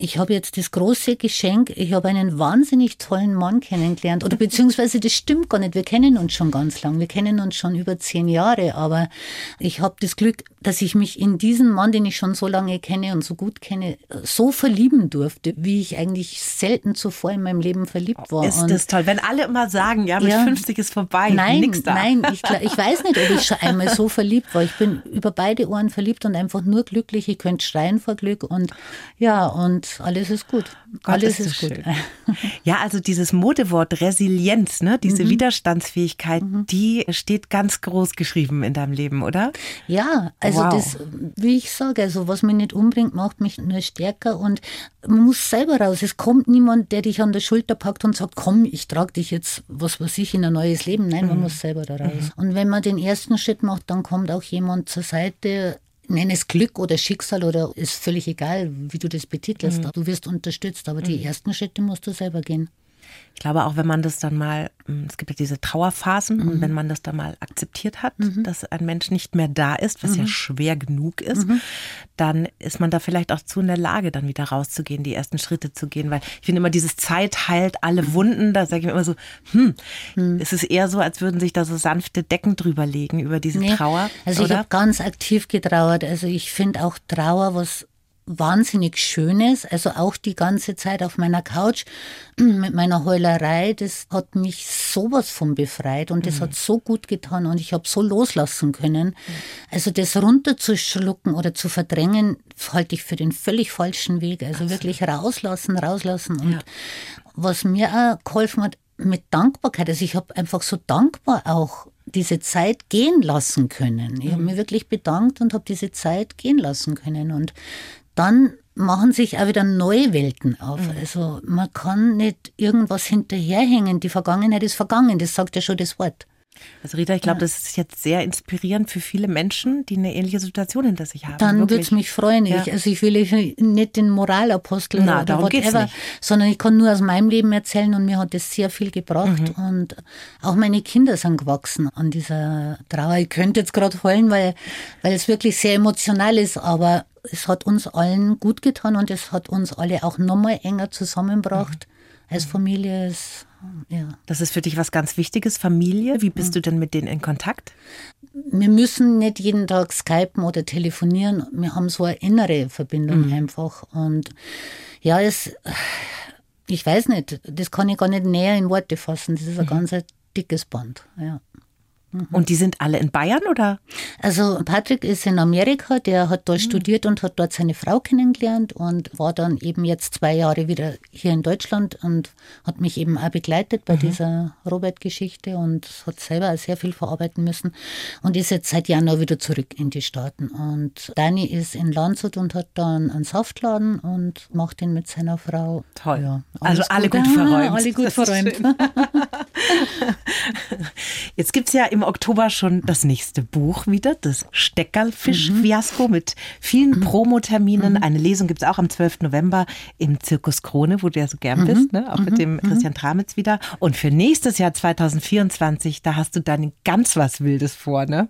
Speaker 2: ich habe jetzt das große Geschenk, ich habe einen wahnsinnig tollen Mann kennengelernt. Oder beziehungsweise das stimmt gar nicht, wir kennen uns schon ganz lang, wir kennen uns schon über zehn Jahre, aber ich habe das Glück, dass ich mich in diesen Mann, den ich schon so lange kenne und so gut kenne, so verlieben durfte, wie ich eigentlich selten zuvor in meinem Leben verliebt war.
Speaker 1: Ist und das toll, wenn alle immer sagen, ja, mit ja, 50 ist vorbei,
Speaker 2: nein,
Speaker 1: nix da.
Speaker 2: Nein, ich, [LAUGHS] ich weiß nicht, ob ich schon einmal so verliebt war. Ich bin über beide Ohren verliebt und einfach nur glücklich. Ich könnte schreien vor Glück und ja, und alles ist gut.
Speaker 1: Gott, alles ist, ist gut. Ja, also dieses Modewort Resilienz, ne, diese mhm. Widerstandsfähigkeit, mhm. die steht ganz groß geschrieben in deinem Leben, oder?
Speaker 2: Ja, also wow. das, wie ich sage, also was mich nicht umbringt, macht mich nur stärker und man muss selber raus. Es kommt niemand, der dich an der Schulter packt und sagt, komm, ich trage dich jetzt, was weiß ich, in ein neues Leben. Nein, man mhm. muss selber da raus. Mhm. Und wenn man den ersten Schritt macht, dann kommt auch jemand zur Seite, nenn es Glück oder Schicksal oder ist völlig egal, wie du das betitelst. Mhm. Du wirst unterstützt, aber die mhm. ersten Schritte musst du selber gehen.
Speaker 1: Ich glaube auch, wenn man das dann mal, hm, es gibt ja diese Trauerphasen mhm. und wenn man das dann mal akzeptiert hat, mhm. dass ein Mensch nicht mehr da ist, was mhm. ja schwer genug ist, mhm. dann ist man da vielleicht auch zu in der Lage, dann wieder rauszugehen, die ersten Schritte zu gehen, weil ich finde immer, dieses Zeit heilt alle. Wunden, da sage ich mir immer so, hm, mhm. es ist eher so, als würden sich da so sanfte Decken drüber legen über diese nee, Trauer.
Speaker 2: Also oder? ich habe ganz aktiv getrauert, also ich finde auch Trauer was wahnsinnig Schönes. Also auch die ganze Zeit auf meiner Couch [CLEARS THROAT] mit meiner Heulerei, das hat mich sowas von befreit und das mhm. hat so gut getan und ich habe so loslassen können. Mhm. Also das runterzuschlucken oder zu verdrängen, halte ich für den völlig falschen Weg. Also Absolut. wirklich rauslassen, rauslassen. Und ja. was mir auch geholfen hat, mit Dankbarkeit, also ich habe einfach so dankbar auch diese Zeit gehen lassen können. Ich habe mhm. mich wirklich bedankt und habe diese Zeit gehen lassen können. Und dann machen sich auch wieder neue Welten auf. Mhm. Also man kann nicht irgendwas hinterherhängen. Die Vergangenheit ist vergangen, das sagt ja schon das Wort.
Speaker 1: Also Rita, ich glaube, ja. das ist jetzt sehr inspirierend für viele Menschen, die eine ähnliche Situation hinter sich haben.
Speaker 2: Dann würde es mich freuen. Ja. Ich, also ich will nicht den Moralapostel
Speaker 1: Na, oder whatever,
Speaker 2: sondern ich kann nur aus meinem Leben erzählen und mir hat das sehr viel gebracht. Mhm. Und auch meine Kinder sind gewachsen an dieser Trauer. Ich könnte jetzt gerade heulen, weil, weil es wirklich sehr emotional ist, aber es hat uns allen gut getan und es hat uns alle auch nochmal enger zusammengebracht. Mhm. Als Familie ist ja.
Speaker 1: Das ist für dich was ganz Wichtiges, Familie. Wie bist mhm. du denn mit denen in Kontakt?
Speaker 2: Wir müssen nicht jeden Tag skypen oder telefonieren. Wir haben so eine innere Verbindung mhm. einfach. Und ja, es, ich weiß nicht, das kann ich gar nicht näher in Worte fassen. Das ist ein mhm. ganz dickes Band. Ja.
Speaker 1: Mhm. Und die sind alle in Bayern oder?
Speaker 2: Also Patrick ist in Amerika, der hat dort mhm. studiert und hat dort seine Frau kennengelernt und war dann eben jetzt zwei Jahre wieder hier in Deutschland und hat mich eben auch begleitet bei mhm. dieser Robert-Geschichte und hat selber auch sehr viel verarbeiten müssen und ist jetzt seit Januar wieder zurück in die Staaten. Und Dani ist in Landshut und hat dann einen Saftladen und macht ihn mit seiner Frau.
Speaker 1: Toll. Ja, also alle gut, gut verräumt.
Speaker 2: alle gut verräumt. [LAUGHS] [LAUGHS]
Speaker 1: jetzt gibt es ja im im Oktober schon das nächste Buch wieder, das Steckerlfisch-Fiasko mhm. mit vielen mhm. Promoterminen. Mhm. Eine Lesung gibt es auch am 12. November im Zirkus Krone, wo du ja so gern bist, ne? auch mit dem. Christian Tramitz wieder. Und für nächstes Jahr 2024, da hast du dann ganz was Wildes vor, ne?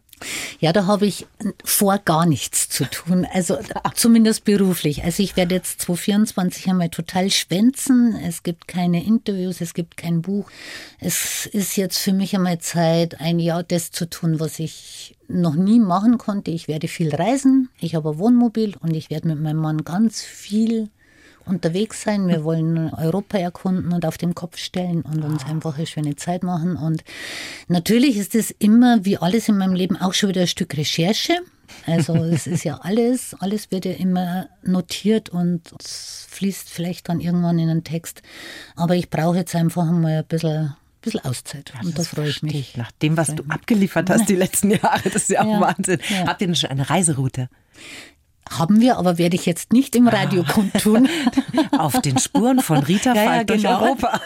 Speaker 2: Ja, da habe ich vor, gar nichts zu tun. Also zumindest beruflich. Also ich werde jetzt 2024 einmal total schwänzen. Es gibt keine Interviews, es gibt kein Buch. Es ist jetzt für mich einmal Zeit, ein Jahr das zu tun, was ich noch nie machen konnte. Ich werde viel reisen. Ich habe ein Wohnmobil und ich werde mit meinem Mann ganz viel unterwegs sein. Wir wollen Europa erkunden und auf den Kopf stellen und uns einfach eine schöne Zeit machen. Und natürlich ist es immer, wie alles in meinem Leben, auch schon wieder ein Stück Recherche. Also [LAUGHS] es ist ja alles, alles wird ja immer notiert und es fließt vielleicht dann irgendwann in einen Text. Aber ich brauche jetzt einfach mal ein bisschen bisschen Auszeit.
Speaker 1: Ja, und da freue ich mich. Nach dem, was du abgeliefert hast die letzten Jahre, das ist ja auch ja, Wahnsinn. Ja. Habt ihr schon eine Reiseroute?
Speaker 2: Haben wir, aber werde ich jetzt nicht im Radio ah. kundtun. [LAUGHS]
Speaker 1: Auf den Spuren von Rita [LAUGHS] ja, ja, durch genau. Europa.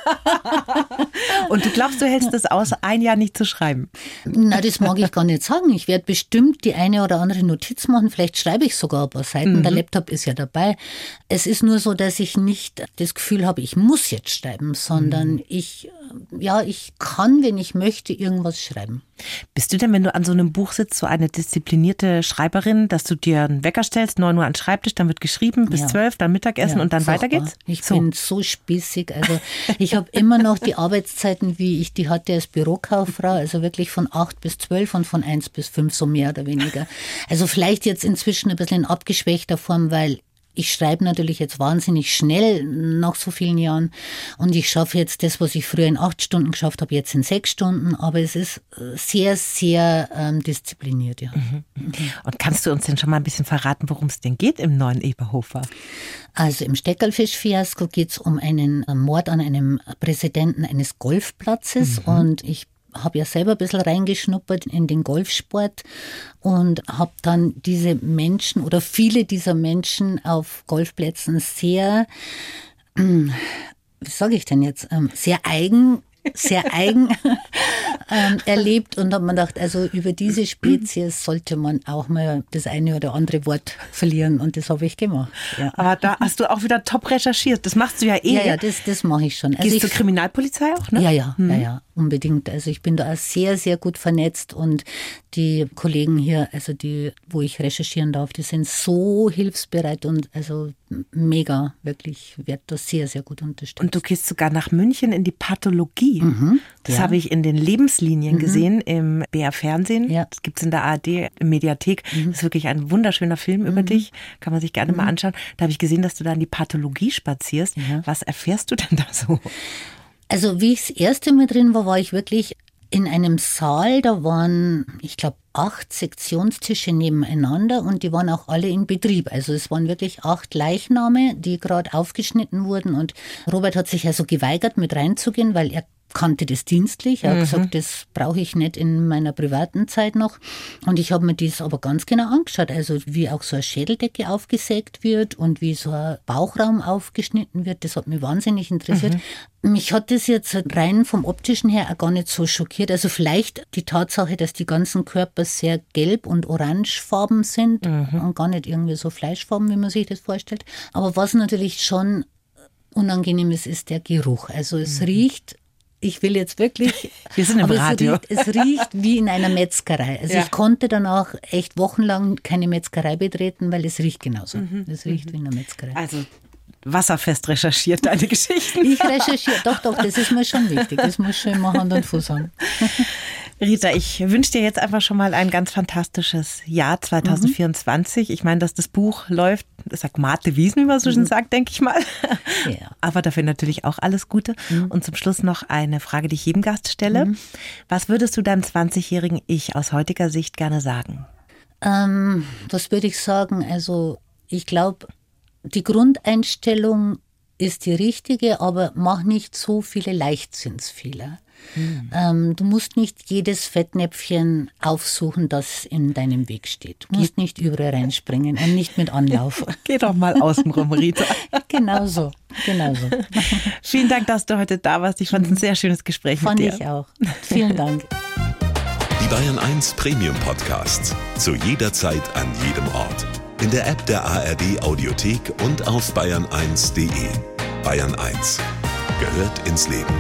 Speaker 1: [LAUGHS] Und du glaubst, du hältst es aus, ein Jahr nicht zu schreiben?
Speaker 2: Na, das mag ich gar nicht sagen. Ich werde bestimmt die eine oder andere Notiz machen. Vielleicht schreibe ich sogar ein paar Seiten. Mhm. Der Laptop ist ja dabei. Es ist nur so, dass ich nicht das Gefühl habe, ich muss jetzt schreiben, sondern mhm. ich, ja, ich kann, wenn ich möchte, irgendwas schreiben.
Speaker 1: Bist du denn, wenn du an so einem Buch sitzt, so eine disziplinierte Schreiberin, dass du dir einen Wecker stellst, neun Uhr an den Schreibtisch, dann wird geschrieben, bis zwölf, ja. dann Mittagessen ja, und dann weiter geht's?
Speaker 2: Ich so. bin so spießig. Also ich habe immer noch die Arbeitszeiten, wie ich die hatte als Bürokauffrau, also wirklich von acht bis zwölf und von eins bis fünf, so mehr oder weniger. Also vielleicht jetzt inzwischen ein bisschen in abgeschwächter Form, weil ich schreibe natürlich jetzt wahnsinnig schnell nach so vielen Jahren und ich schaffe jetzt das, was ich früher in acht Stunden geschafft habe, jetzt in sechs Stunden, aber es ist äh, sehr, sehr ähm, diszipliniert, ja. Mhm,
Speaker 1: mhm. Und kannst du uns denn schon mal ein bisschen verraten, worum es denn geht im neuen Eberhofer?
Speaker 2: Also im Steckerlfisch-Fiasko geht es um einen äh, Mord an einem Präsidenten eines Golfplatzes mhm. und ich habe ja selber ein bisschen reingeschnuppert in den Golfsport und habe dann diese Menschen oder viele dieser Menschen auf Golfplätzen sehr, wie sage ich denn jetzt, ähm, sehr eigen sehr eigen [LAUGHS] ähm, erlebt und habe mir gedacht, also über diese Spezies sollte man auch mal das eine oder andere Wort verlieren und das habe ich gemacht.
Speaker 1: Ja. Aber da hast du auch wieder top recherchiert. Das machst du ja eh.
Speaker 2: Ja, ja, das, das mache ich schon.
Speaker 1: Also Gehst ich, zur Kriminalpolizei auch, ne?
Speaker 2: Ja, ja, hm. ja, ja, unbedingt. Also ich bin da sehr, sehr gut vernetzt und die Kollegen hier, also die, wo ich recherchieren darf, die sind so hilfsbereit und also mega, wirklich, wird das sehr, sehr gut unterstützt.
Speaker 1: Und du gehst sogar nach München in die Pathologie. Mhm, das ja. habe ich in den Lebenslinien mhm. gesehen im BR Fernsehen. Ja. Das gibt es in der ARD Mediathek. Mhm. Das ist wirklich ein wunderschöner Film über mhm. dich. Kann man sich gerne mal mhm. anschauen. Da habe ich gesehen, dass du da in die Pathologie spazierst. Ja. Was erfährst du denn da so?
Speaker 2: Also wie ich das erste Mal drin war, war ich wirklich in einem Saal, da waren, ich glaube, acht Sektionstische nebeneinander und die waren auch alle in Betrieb. Also es waren wirklich acht Leichname, die gerade aufgeschnitten wurden und Robert hat sich also geweigert, mit reinzugehen, weil er kannte das dienstlich. Hat mhm. gesagt, das brauche ich nicht in meiner privaten Zeit noch. Und ich habe mir das aber ganz genau angeschaut. Also wie auch so eine Schädeldecke aufgesägt wird und wie so ein Bauchraum aufgeschnitten wird. Das hat mich wahnsinnig interessiert. Mhm. Mich hat das jetzt rein vom optischen her auch gar nicht so schockiert. Also vielleicht die Tatsache, dass die ganzen Körper sehr gelb und orangefarben sind mhm. und gar nicht irgendwie so fleischfarben, wie man sich das vorstellt. Aber was natürlich schon unangenehm ist, ist der Geruch. Also es mhm. riecht ich will jetzt wirklich. [LAUGHS]
Speaker 1: Wir sind im Radio.
Speaker 2: Es riecht, es riecht, wie in einer Metzgerei. Also ja. ich konnte danach echt wochenlang keine Metzgerei betreten, weil es riecht genauso. Mhm. Es riecht mhm. wie in einer Metzgerei.
Speaker 1: Also wasserfest recherchiert deine Geschichten.
Speaker 2: Ich recherchiere, doch, doch, das ist mir schon wichtig. Das muss schon immer Hand und Fuß haben. [LAUGHS]
Speaker 1: Rita, ich wünsche dir jetzt einfach schon mal ein ganz fantastisches Jahr 2024. Mhm. Ich meine, dass das Buch läuft sagt Mate Wiesen, wie man so schön mhm. sagt, denke ich mal.
Speaker 2: Ja.
Speaker 1: Aber dafür natürlich auch alles Gute. Mhm. Und zum Schluss noch eine Frage, die ich jedem Gast stelle. Mhm. Was würdest du deinem 20-jährigen Ich aus heutiger Sicht gerne sagen?
Speaker 2: Ähm, was würde ich sagen? Also ich glaube, die Grundeinstellung ist die richtige, aber mach nicht so viele Leichtsinnsfehler. Mhm. Ähm, du musst nicht jedes Fettnäpfchen aufsuchen, das in deinem Weg steht. Du musst nicht überall reinspringen und nicht mit Anlauf. [LAUGHS]
Speaker 1: Geh doch mal außenrum, Rita. [LAUGHS]
Speaker 2: genau so, genau so. [LAUGHS]
Speaker 1: Vielen Dank, dass du heute da warst. Ich fand es ein sehr schönes Gespräch
Speaker 2: fand
Speaker 1: mit
Speaker 2: dir. Fand ich auch. Vielen Dank.
Speaker 3: Die Bayern 1 Premium Podcasts. Zu jeder Zeit, an jedem Ort. In der App der ARD Audiothek und auf bayern1.de. Bayern 1 gehört ins Leben.